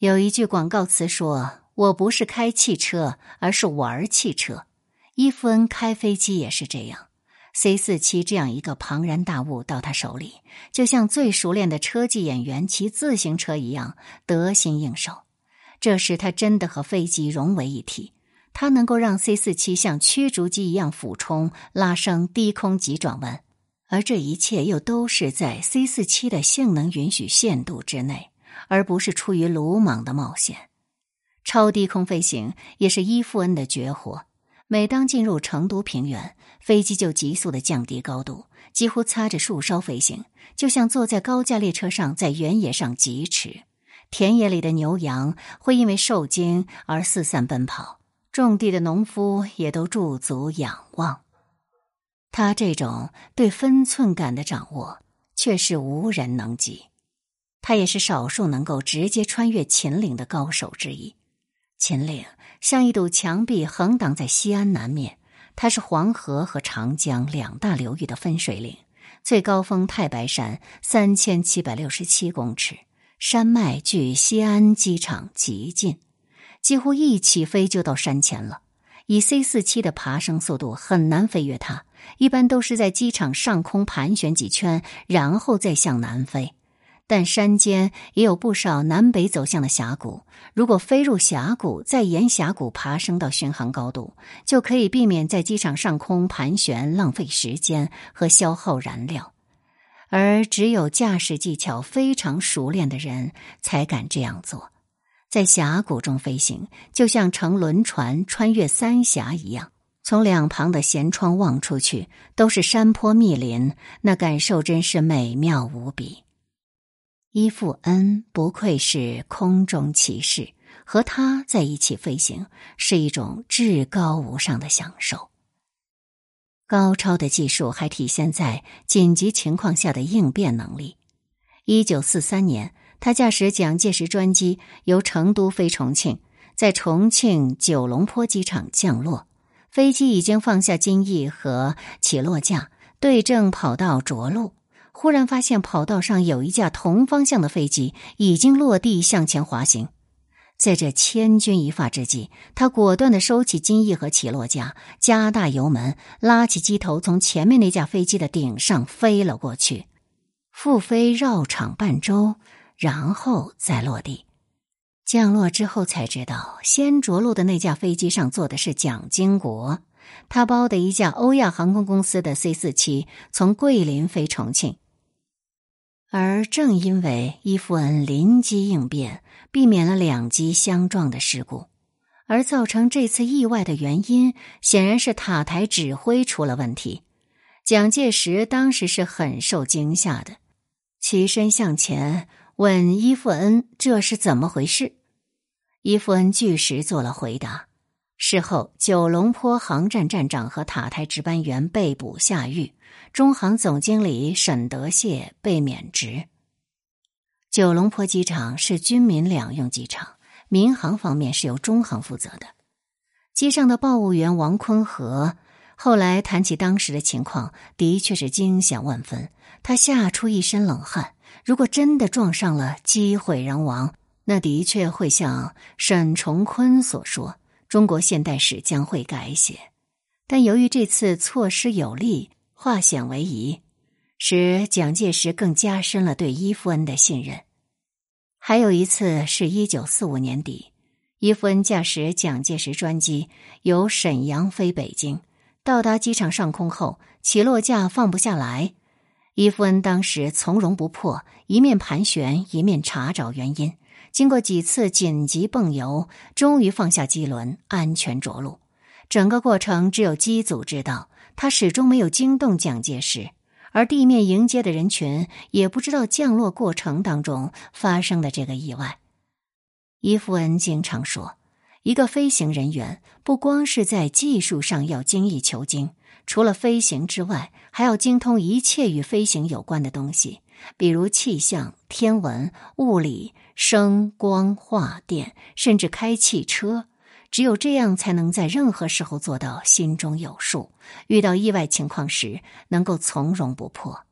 有一句广告词说：“我不是开汽车，而是玩汽车。”伊夫恩开飞机也是这样。C 四七这样一个庞然大物到他手里，就像最熟练的车技演员骑自行车一样得心应手。这时他真的和飞机融为一体，他能够让 C 四七像驱逐机一样俯冲、拉升、低空急转弯，而这一切又都是在 C 四七的性能允许限度之内，而不是出于鲁莽的冒险。超低空飞行也是伊夫恩的绝活。每当进入成都平原，飞机就急速的降低高度，几乎擦着树梢飞行，就像坐在高架列车上在原野上疾驰。田野里的牛羊会因为受惊而四散奔跑，种地的农夫也都驻足仰望。他这种对分寸感的掌握，却是无人能及。他也是少数能够直接穿越秦岭的高手之一。秦岭。像一堵墙壁横挡在西安南面，它是黄河和长江两大流域的分水岭。最高峰太白山三千七百六十七公尺，山脉距西安机场极近，几乎一起飞就到山前了。以 C 四七的爬升速度，很难飞越它，一般都是在机场上空盘旋几圈，然后再向南飞。但山间也有不少南北走向的峡谷，如果飞入峡谷，再沿峡谷爬升到巡航高度，就可以避免在机场上空盘旋，浪费时间和消耗燃料。而只有驾驶技巧非常熟练的人才敢这样做。在峡谷中飞行，就像乘轮船穿越三峡一样，从两旁的舷窗望出去都是山坡密林，那感受真是美妙无比。伊富恩不愧是空中骑士，和他在一起飞行是一种至高无上的享受。高超的技术还体现在紧急情况下的应变能力。一九四三年，他驾驶蒋介石专机由成都飞重庆，在重庆九龙坡机场降落，飞机已经放下襟翼和起落架，对正跑道着陆。忽然发现跑道上有一架同方向的飞机已经落地向前滑行，在这千钧一发之际，他果断的收起襟翼和起落架，加大油门，拉起机头，从前面那架飞机的顶上飞了过去，复飞绕场半周，然后再落地。降落之后才知道，先着陆的那架飞机上坐的是蒋经国，他包的一架欧亚航空公司的 C 四七从桂林飞重庆。而正因为伊夫恩临机应变，避免了两机相撞的事故，而造成这次意外的原因，显然是塔台指挥出了问题。蒋介石当时是很受惊吓的，起身向前问伊夫恩：“这是怎么回事？”伊夫恩据实做了回答。事后，九龙坡航站站长和塔台值班员被捕下狱。中航总经理沈德谢被免职。九龙坡机场是军民两用机场，民航方面是由中航负责的。机上的报务员王坤和后来谈起当时的情况，的确是惊险万分，他吓出一身冷汗。如果真的撞上了，机毁人亡，那的确会像沈崇坤所说，中国现代史将会改写。但由于这次措施有利。化险为夷，使蒋介石更加深了对伊夫恩的信任。还有一次是一九四五年底，伊夫恩驾驶蒋介石专机由沈阳飞北京，到达机场上空后，起落架放不下来。伊夫恩当时从容不迫，一面盘旋，一面查找原因。经过几次紧急泵油，终于放下机轮，安全着陆。整个过程只有机组知道。他始终没有惊动蒋介石，而地面迎接的人群也不知道降落过程当中发生的这个意外。伊夫恩经常说，一个飞行人员不光是在技术上要精益求精，除了飞行之外，还要精通一切与飞行有关的东西，比如气象、天文、物理、声、光、化、电，甚至开汽车。只有这样，才能在任何时候做到心中有数，遇到意外情况时能够从容不迫。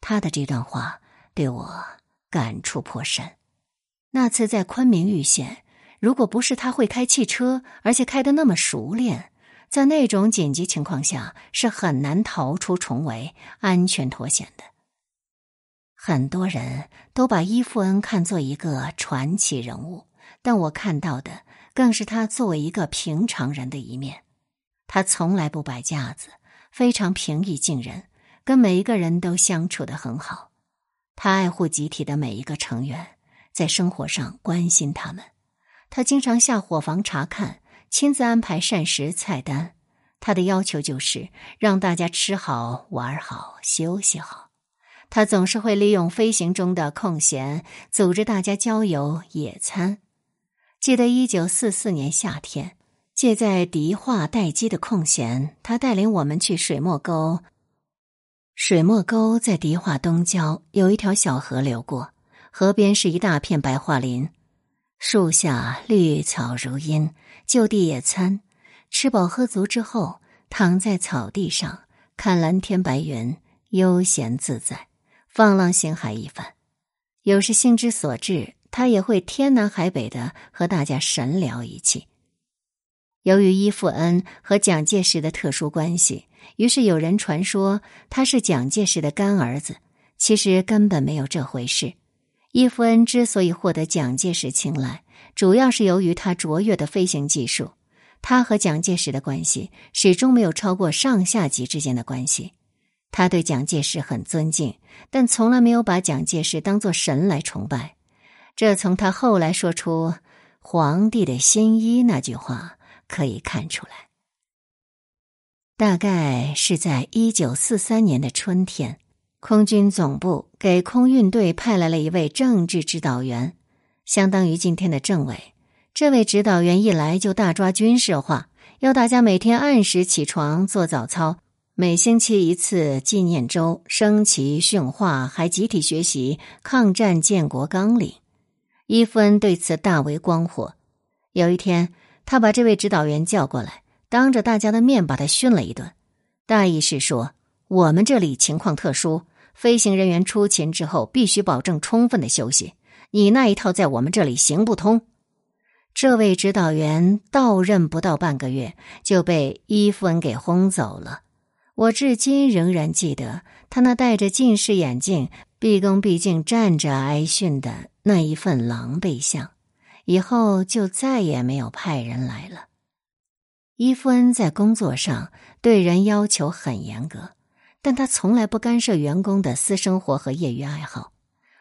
他的这段话对我感触颇深。那次在昆明遇险，如果不是他会开汽车，而且开得那么熟练，在那种紧急情况下是很难逃出重围、安全脱险的。很多人都把伊夫恩看作一个传奇人物，但我看到的更是他作为一个平常人的一面。他从来不摆架子，非常平易近人，跟每一个人都相处的很好。他爱护集体的每一个成员，在生活上关心他们。他经常下伙房查看，亲自安排膳食菜单。他的要求就是让大家吃好、玩好、休息好。他总是会利用飞行中的空闲，组织大家郊游野餐。记得一九四四年夏天，借在迪化待机的空闲，他带领我们去水墨沟。水墨沟在迪化东郊，有一条小河流过，河边是一大片白桦林，树下绿草如茵。就地野餐，吃饱喝足之后，躺在草地上看蓝天白云，悠闲自在。放浪形骸一番，有时兴之所至，他也会天南海北的和大家神聊一气。由于伊富恩和蒋介石的特殊关系，于是有人传说他是蒋介石的干儿子。其实根本没有这回事。伊夫恩之所以获得蒋介石青睐，主要是由于他卓越的飞行技术。他和蒋介石的关系始终没有超过上下级之间的关系。他对蒋介石很尊敬，但从来没有把蒋介石当作神来崇拜。这从他后来说出“皇帝的新衣”那句话可以看出来。大概是在一九四三年的春天，空军总部给空运队派来了一位政治指导员，相当于今天的政委。这位指导员一来就大抓军事化，要大家每天按时起床做早操。每星期一次纪念周，升旗训话，还集体学习抗战建国纲领。伊夫恩对此大为光火。有一天，他把这位指导员叫过来，当着大家的面把他训了一顿。大意是说，我们这里情况特殊，飞行人员出勤之后必须保证充分的休息。你那一套在我们这里行不通。这位指导员到任不到半个月，就被伊夫恩给轰走了。我至今仍然记得他那戴着近视眼镜、毕恭毕敬站着挨训的那一份狼狈相，以后就再也没有派人来了。伊夫恩在工作上对人要求很严格，但他从来不干涉员工的私生活和业余爱好。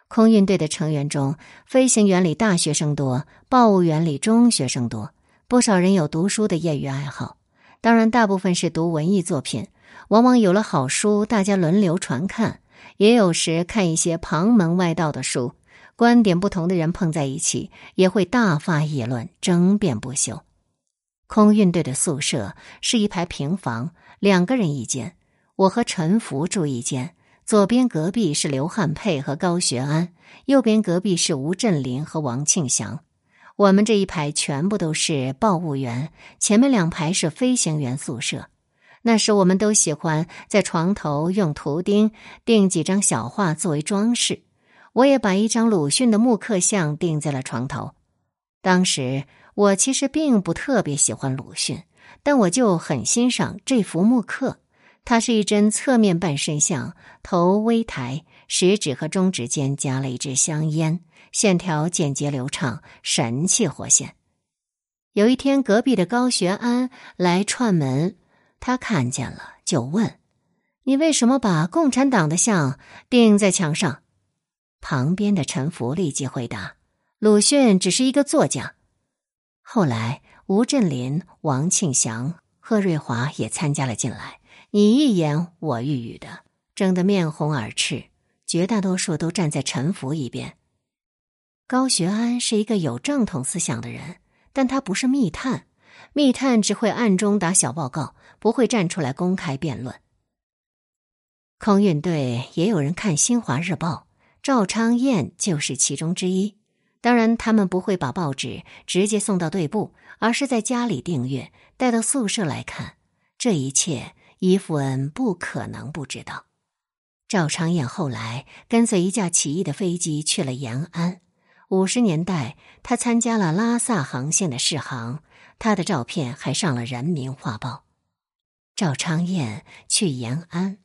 空运队的成员中，飞行员里大学生多，报务员里中学生多，不少人有读书的业余爱好，当然大部分是读文艺作品。往往有了好书，大家轮流传看；也有时看一些旁门外道的书，观点不同的人碰在一起，也会大发议论，争辩不休。空运队的宿舍是一排平房，两个人一间，我和陈福住一间。左边隔壁是刘汉佩和高学安，右边隔壁是吴振林和王庆祥。我们这一排全部都是报务员，前面两排是飞行员宿舍。那时我们都喜欢在床头用图钉钉几张小画作为装饰，我也把一张鲁迅的木刻像钉在了床头。当时我其实并不特别喜欢鲁迅，但我就很欣赏这幅木刻。它是一帧侧面半身像，头微抬，食指和中指间夹了一支香烟，线条简洁流畅，神气活现。有一天，隔壁的高学安来串门。他看见了，就问：“你为什么把共产党的像钉在墙上？”旁边的陈福立即回答：“鲁迅只是一个作家。”后来，吴振林、王庆祥、贺瑞华也参加了进来，你一言我一语的，争得面红耳赤。绝大多数都站在陈福一边。高学安是一个有正统思想的人，但他不是密探。密探只会暗中打小报告，不会站出来公开辩论。空运队也有人看《新华日报》，赵昌燕就是其中之一。当然，他们不会把报纸直接送到队部，而是在家里订阅，带到宿舍来看。这一切，伊夫恩不可能不知道。赵昌燕后来跟随一架起义的飞机去了延安。五十年代，他参加了拉萨航线的试航，他的照片还上了《人民画报》。赵昌燕去延安，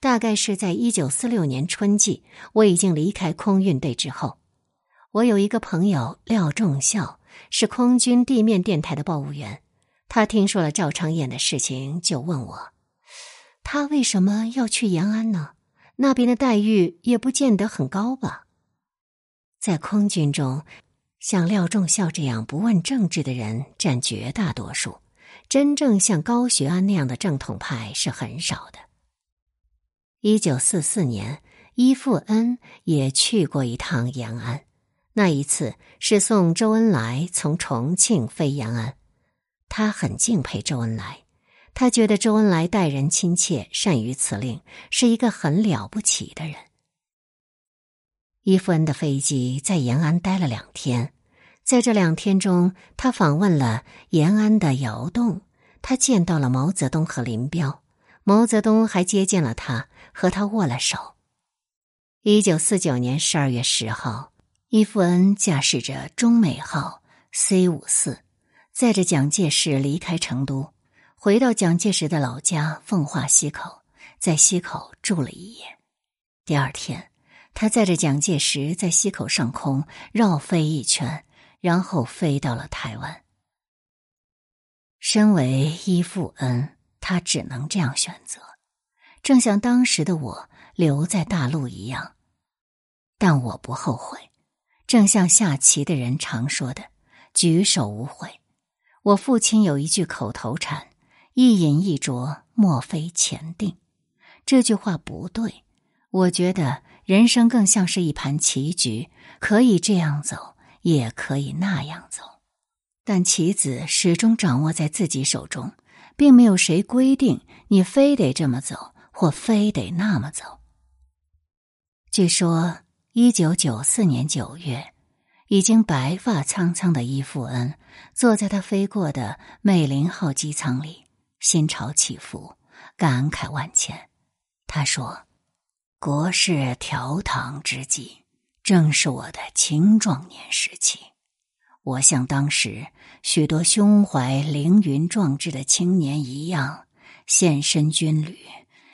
大概是在一九四六年春季，我已经离开空运队之后。我有一个朋友廖仲孝，是空军地面电台的报务员，他听说了赵昌燕的事情，就问我，他为什么要去延安呢？那边的待遇也不见得很高吧。在空军中，像廖仲孝这样不问政治的人占绝大多数，真正像高学安那样的正统派是很少的。一九四四年，伊富恩也去过一趟延安，那一次是送周恩来从重庆飞延安，他很敬佩周恩来。他觉得周恩来待人亲切，善于辞令，是一个很了不起的人。伊夫恩的飞机在延安待了两天，在这两天中，他访问了延安的窑洞，他见到了毛泽东和林彪，毛泽东还接见了他，和他握了手。一九四九年十二月十号，伊夫恩驾驶着中美号 C 五四，载着蒋介石离开成都。回到蒋介石的老家奉化溪口，在溪口住了一夜。第二天，他载着蒋介石在溪口上空绕飞一圈，然后飞到了台湾。身为依附恩，他只能这样选择，正像当时的我留在大陆一样。但我不后悔，正像下棋的人常说的：“举手无悔。”我父亲有一句口头禅。一饮一啄，莫非前定。这句话不对。我觉得人生更像是一盘棋局，可以这样走，也可以那样走，但棋子始终掌握在自己手中，并没有谁规定你非得这么走，或非得那么走。据说，一九九四年九月，已经白发苍苍的伊芙恩坐在他飞过的美林号机舱里。心潮起伏，感慨万千。他说：“国事调堂之际，正是我的青壮年时期。我像当时许多胸怀凌云壮志的青年一样，献身军旅，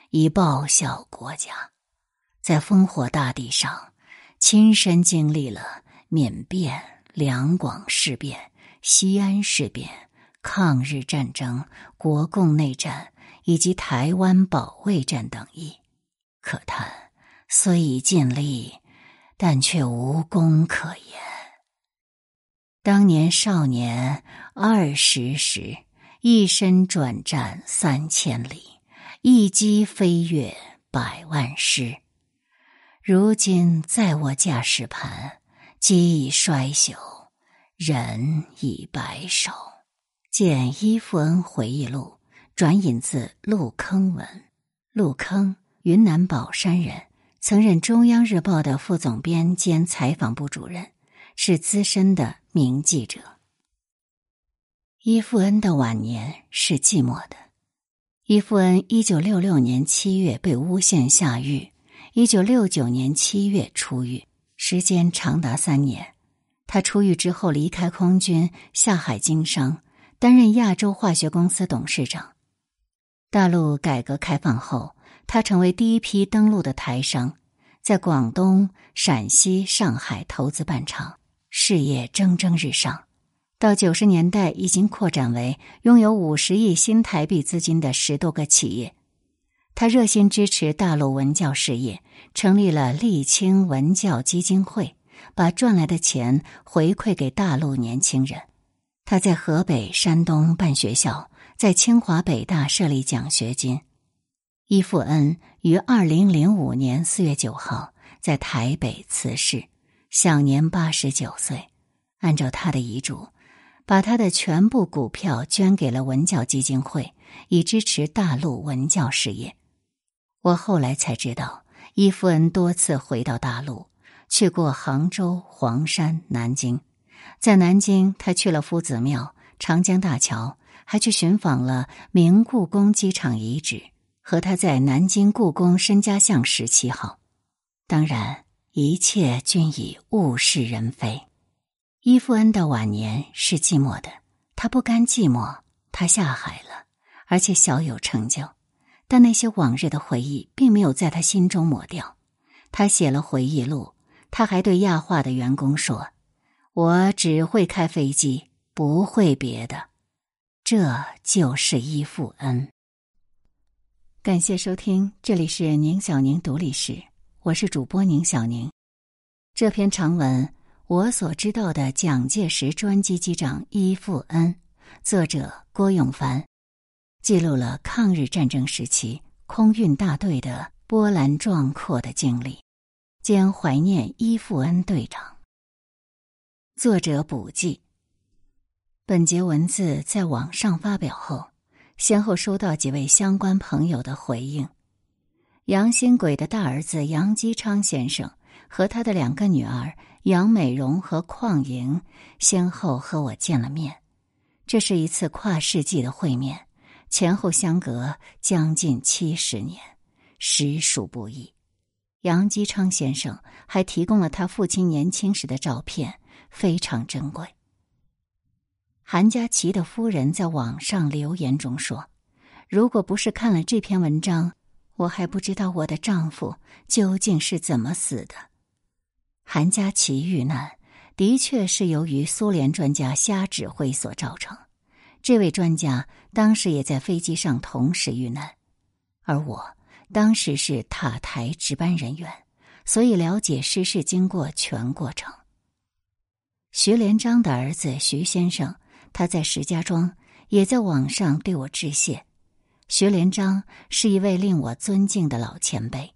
以报效国家。在烽火大地上，亲身经历了缅甸、两广事变、西安事变。”抗日战争、国共内战以及台湾保卫战等役，可叹虽已尽力，但却无功可言。当年少年二十时，一身转战三千里，一击飞跃百万师。如今在我驾驶盘，机已衰朽，人已白首。见伊富恩回忆录，转引自陆坑文。陆坑，云南保山人，曾任中央日报的副总编兼采访部主任，是资深的名记者。伊富恩的晚年是寂寞的。伊富恩一九六六年七月被诬陷下狱，一九六九年七月出狱，时间长达三年。他出狱之后离开空军，下海经商。担任亚洲化学公司董事长。大陆改革开放后，他成为第一批登陆的台商，在广东、陕西、上海投资办厂，事业蒸蒸日上。到九十年代，已经扩展为拥有五十亿新台币资金的十多个企业。他热心支持大陆文教事业，成立了沥青文教基金会，把赚来的钱回馈给大陆年轻人。他在河北、山东办学校，在清华、北大设立奖学金。伊富恩于二零零五年四月九号在台北辞世，享年八十九岁。按照他的遗嘱，把他的全部股票捐给了文教基金会，以支持大陆文教事业。我后来才知道，伊夫恩多次回到大陆，去过杭州、黄山、南京。在南京，他去了夫子庙、长江大桥，还去寻访了明故宫机场遗址和他在南京故宫申家巷十七号。当然，一切均已物是人非。伊夫恩的晚年是寂寞的，他不甘寂寞，他下海了，而且小有成就。但那些往日的回忆并没有在他心中抹掉。他写了回忆录，他还对亚化的员工说：“我只会开飞机，不会别的。”这就是伊夫恩。感谢收听，这里是宁小宁读历史，我是主播宁小宁。这篇长文。我所知道的蒋介石专机机长伊富恩，作者郭永凡，记录了抗日战争时期空运大队的波澜壮阔的经历，兼怀念伊富恩队长。作者补记：本节文字在网上发表后，先后收到几位相关朋友的回应。杨新轨的大儿子杨基昌先生和他的两个女儿。杨美荣和邝莹先后和我见了面，这是一次跨世纪的会面，前后相隔将近七十年，实属不易。杨基昌先生还提供了他父亲年轻时的照片，非常珍贵。韩佳琪的夫人在网上留言中说：“如果不是看了这篇文章，我还不知道我的丈夫究竟是怎么死的。”韩佳琪遇难，的确是由于苏联专家瞎指挥所造成。这位专家当时也在飞机上同时遇难，而我当时是塔台值班人员，所以了解失事经过全过程。徐连章的儿子徐先生，他在石家庄，也在网上对我致谢。徐连章是一位令我尊敬的老前辈，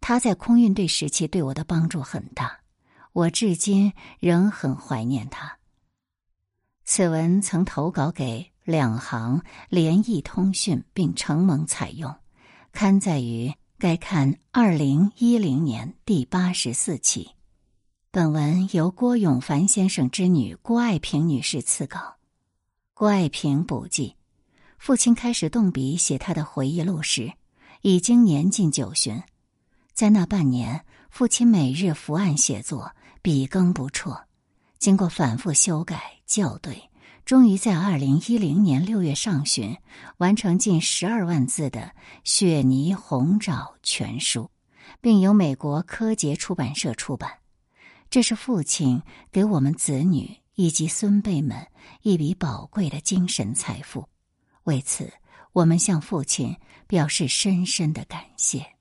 他在空运队时期对我的帮助很大。我至今仍很怀念他。此文曾投稿给两行联谊通讯，并承蒙采用，刊载于该刊二零一零年第八十四期。本文由郭永凡先生之女郭爱萍女士赐稿。郭爱萍补记：父亲开始动笔写他的回忆录时，已经年近九旬，在那半年，父亲每日伏案写作。笔耕不辍，经过反复修改校对，终于在二零一零年六月上旬完成近十二万字的《雪泥红爪》全书，并由美国柯洁出版社出版。这是父亲给我们子女以及孙辈们一笔宝贵的精神财富，为此，我们向父亲表示深深的感谢。